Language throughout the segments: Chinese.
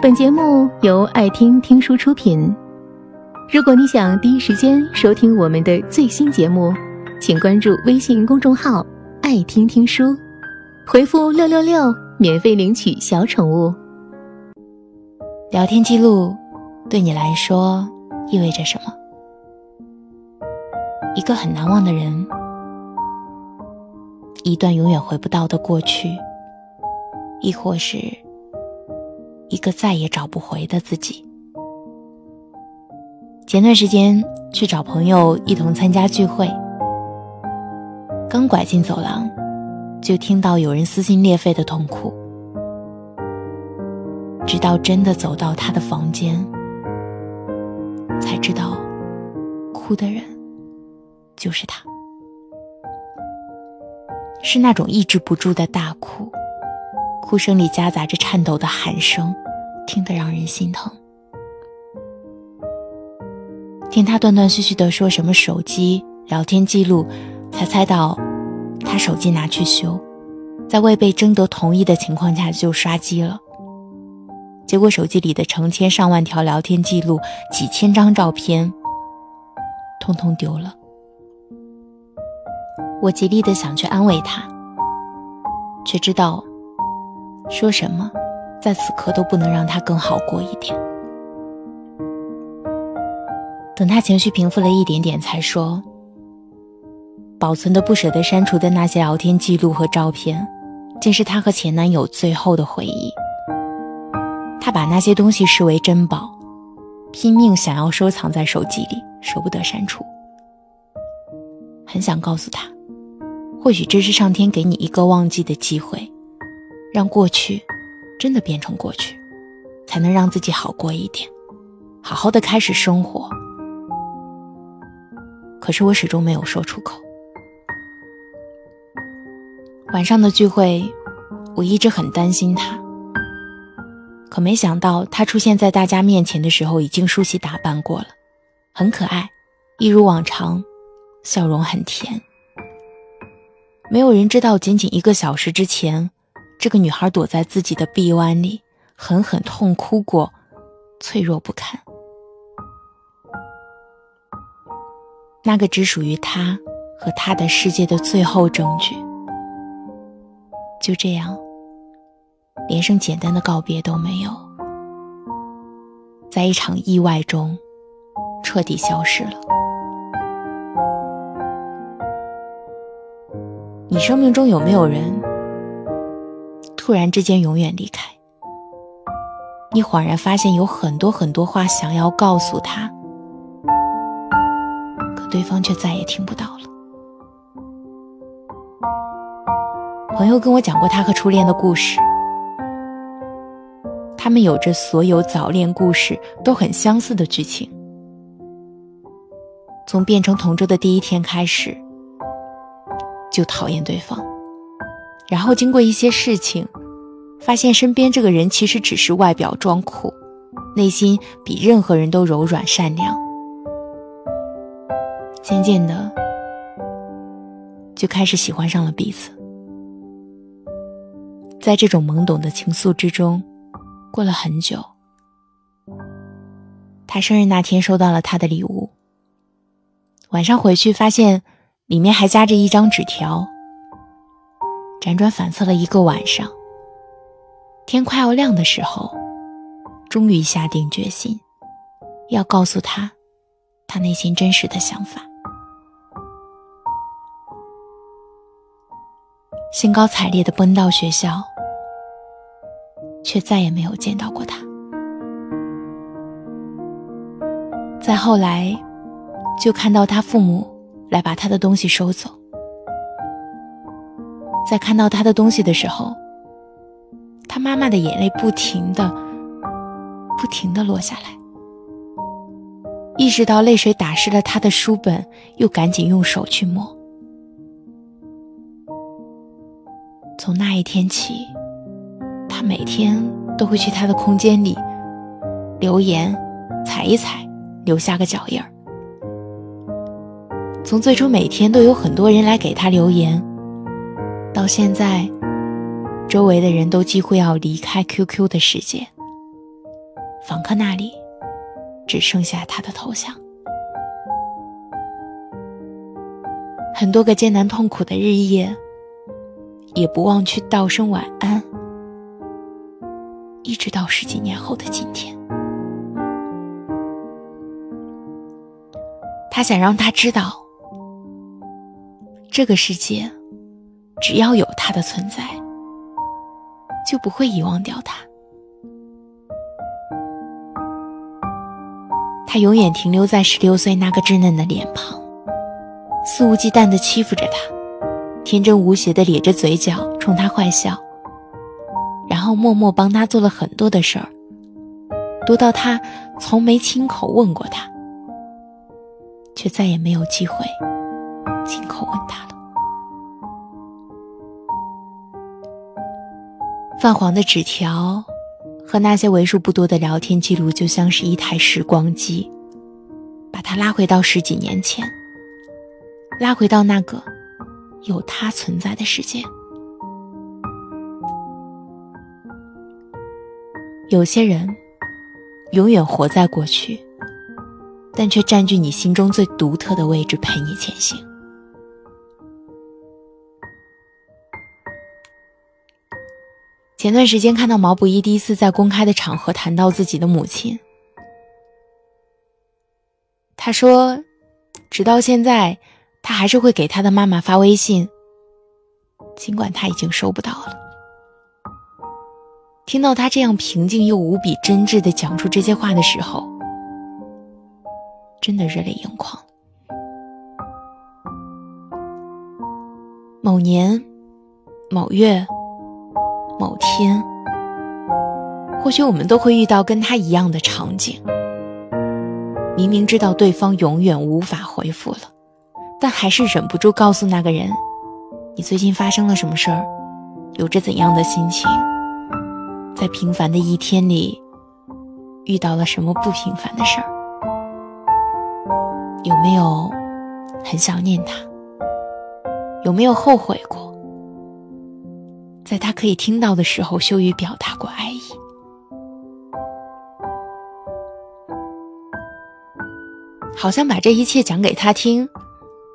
本节目由爱听听书出品。如果你想第一时间收听我们的最新节目，请关注微信公众号“爱听听书”，回复“六六六”免费领取小宠物。聊天记录对你来说意味着什么？一个很难忘的人，一段永远回不到的过去，亦或是一个再也找不回的自己。前段时间去找朋友一同参加聚会，刚拐进走廊，就听到有人撕心裂肺的痛哭。直到真的走到他的房间，才知道，哭的人就是他，是那种抑制不住的大哭，哭声里夹杂着颤抖的喊声，听得让人心疼。听他断断续续的说什么手机聊天记录，才猜到，他手机拿去修，在未被征得同意的情况下就刷机了。结果手机里的成千上万条聊天记录、几千张照片，通通丢了。我极力的想去安慰他，却知道，说什么，在此刻都不能让他更好过一点。等他情绪平复了一点点，才说：“保存的不舍得删除的那些聊天记录和照片，竟是他和前男友最后的回忆。”他把那些东西视为珍宝，拼命想要收藏在手机里，舍不得删除。很想告诉他，或许这是上天给你一个忘记的机会，让过去真的变成过去，才能让自己好过一点，好好的开始生活。可是我始终没有说出口。晚上的聚会，我一直很担心他。可没想到，他出现在大家面前的时候，已经梳洗打扮过了，很可爱，一如往常，笑容很甜。没有人知道，仅仅一个小时之前，这个女孩躲在自己的臂弯里，狠狠痛哭过，脆弱不堪。那个只属于他和他的世界的最后证据，就这样。连声简单的告别都没有，在一场意外中彻底消失了。你生命中有没有人突然之间永远离开？你恍然发现有很多很多话想要告诉他，可对方却再也听不到了。朋友跟我讲过他和初恋的故事。他们有着所有早恋故事都很相似的剧情。从变成同桌的第一天开始，就讨厌对方，然后经过一些事情，发现身边这个人其实只是外表装酷，内心比任何人都柔软善良。渐渐的，就开始喜欢上了彼此。在这种懵懂的情愫之中。过了很久，他生日那天收到了他的礼物。晚上回去发现里面还夹着一张纸条。辗转反侧了一个晚上，天快要亮的时候，终于下定决心，要告诉他他内心真实的想法。兴高采烈的奔到学校。却再也没有见到过他。再后来，就看到他父母来把他的东西收走。在看到他的东西的时候，他妈妈的眼泪不停的、不停的落下来。意识到泪水打湿了他的书本，又赶紧用手去抹。从那一天起。他每天都会去他的空间里留言，踩一踩，留下个脚印儿。从最初每天都有很多人来给他留言，到现在，周围的人都几乎要离开 QQ 的世界，访客那里只剩下他的头像。很多个艰难痛苦的日夜，也不忘去道声晚安，一直到十几年后的今天。他想让他知道，这个世界只要有他的存在，就不会遗忘掉他。他永远停留在十六岁那个稚嫩的脸庞，肆无忌惮地欺负着他，天真无邪地咧着嘴角冲他坏笑，然后默默帮他做了很多的事儿，多到他从没亲口问过他。却再也没有机会亲口问他泛黄的纸条和那些为数不多的聊天记录，就像是一台时光机，把他拉回到十几年前，拉回到那个有他存在的世界。有些人永远活在过去。但却占据你心中最独特的位置，陪你前行。前段时间看到毛不易第一次在公开的场合谈到自己的母亲，他说，直到现在，他还是会给他的妈妈发微信，尽管他已经收不到了。听到他这样平静又无比真挚的讲出这些话的时候。真的热泪盈眶。某年、某月、某天，或许我们都会遇到跟他一样的场景。明明知道对方永远无法回复了，但还是忍不住告诉那个人：“你最近发生了什么事儿？有着怎样的心情？在平凡的一天里，遇到了什么不平凡的事儿？”有没有很想念他？有没有后悔过？在他可以听到的时候，羞于表达过爱意？好像把这一切讲给他听，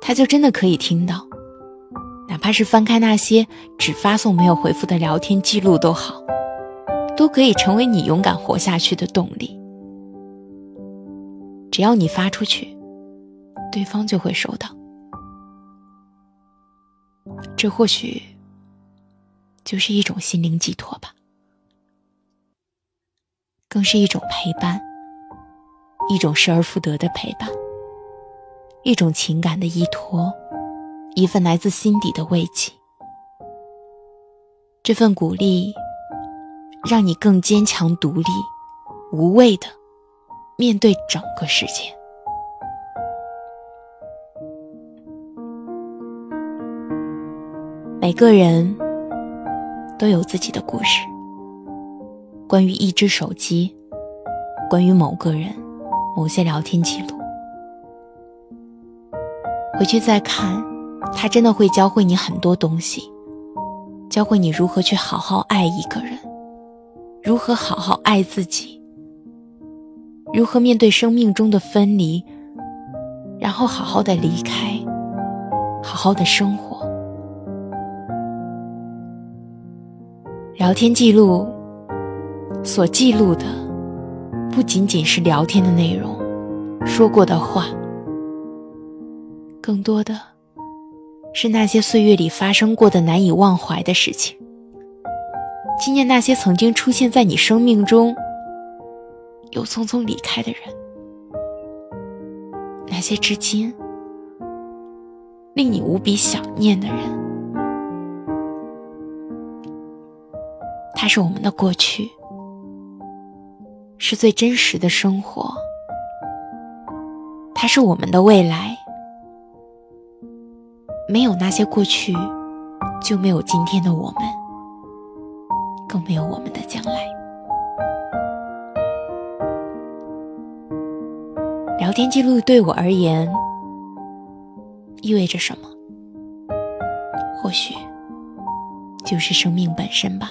他就真的可以听到。哪怕是翻开那些只发送没有回复的聊天记录都好，都可以成为你勇敢活下去的动力。只要你发出去。对方就会收到，这或许就是一种心灵寄托吧，更是一种陪伴，一种失而复得的陪伴，一种情感的依托，一份来自心底的慰藉。这份鼓励，让你更坚强、独立、无畏的面对整个世界。每个人都有自己的故事，关于一只手机，关于某个人，某些聊天记录。回去再看，他真的会教会你很多东西，教会你如何去好好爱一个人，如何好好爱自己，如何面对生命中的分离，然后好好的离开，好好的生活。聊天记录所记录的，不仅仅是聊天的内容，说过的话，更多的是那些岁月里发生过的难以忘怀的事情，纪念那些曾经出现在你生命中又匆匆离开的人，那些至今令你无比想念的人。它是我们的过去，是最真实的生活；它是我们的未来。没有那些过去，就没有今天的我们，更没有我们的将来。聊天记录对我而言意味着什么？或许就是生命本身吧。